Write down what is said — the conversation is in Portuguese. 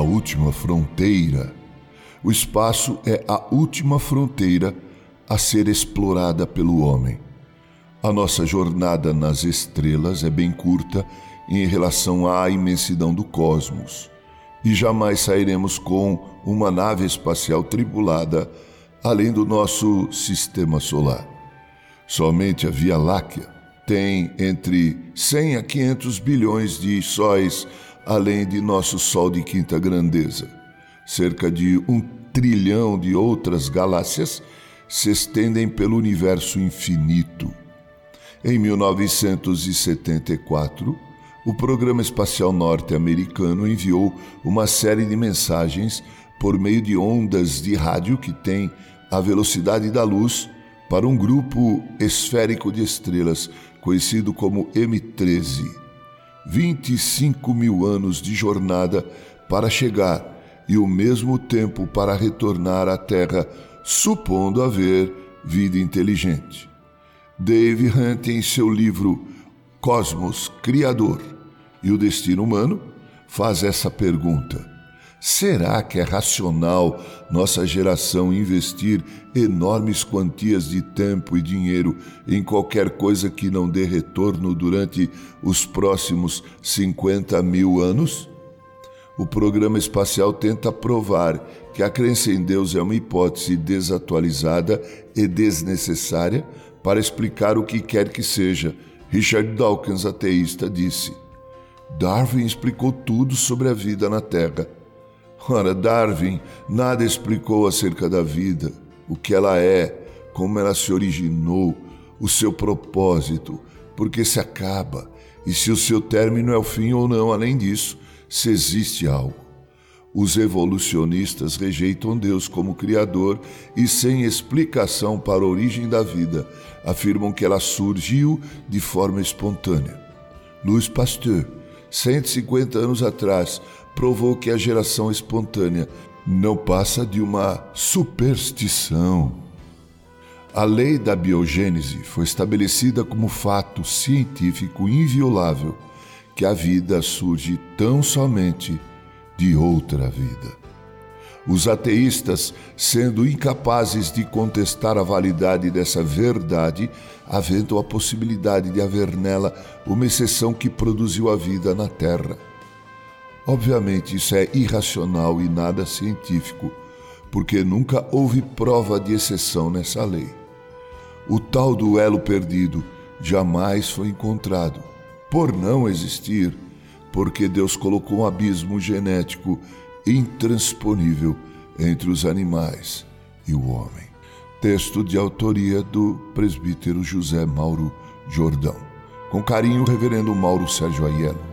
última fronteira. O espaço é a última fronteira a ser explorada pelo homem. A nossa jornada nas estrelas é bem curta em relação à imensidão do cosmos, e jamais sairemos com uma nave espacial tripulada além do nosso sistema solar. Somente a Via Láctea tem entre 100 a 500 bilhões de sóis além de nosso Sol de quinta grandeza. Cerca de um trilhão de outras galáxias se estendem pelo universo infinito. Em 1974, o programa espacial norte-americano enviou uma série de mensagens por meio de ondas de rádio que têm a velocidade da luz para um grupo esférico de estrelas conhecido como M13. 25 mil anos de jornada para chegar e o mesmo tempo para retornar à Terra, supondo haver vida inteligente. Dave Hunt, em seu livro Cosmos Criador e o Destino Humano, faz essa pergunta: Será que é racional nossa geração investir enormes quantias de tempo e dinheiro em qualquer coisa que não dê retorno durante os próximos 50 mil anos? O programa espacial tenta provar que a crença em Deus é uma hipótese desatualizada e desnecessária para explicar o que quer que seja. Richard Dawkins, ateísta, disse: Darwin explicou tudo sobre a vida na Terra. Ora, Darwin nada explicou acerca da vida, o que ela é, como ela se originou, o seu propósito, porque se acaba e se o seu término é o fim ou não, além disso se existe algo. Os evolucionistas rejeitam Deus como Criador e, sem explicação para a origem da vida, afirmam que ela surgiu de forma espontânea. Louis Pasteur, 150 anos atrás, provou que a geração espontânea não passa de uma superstição. A lei da biogênese foi estabelecida como fato científico inviolável que a vida surge tão somente de outra vida. Os ateístas, sendo incapazes de contestar a validade dessa verdade, aventam a possibilidade de haver nela uma exceção que produziu a vida na Terra. Obviamente, isso é irracional e nada científico, porque nunca houve prova de exceção nessa lei. O tal duelo perdido jamais foi encontrado por não existir, porque Deus colocou um abismo genético intransponível entre os animais e o homem. Texto de autoria do presbítero José Mauro Jordão. Com carinho, Reverendo Mauro Sérgio Aiello.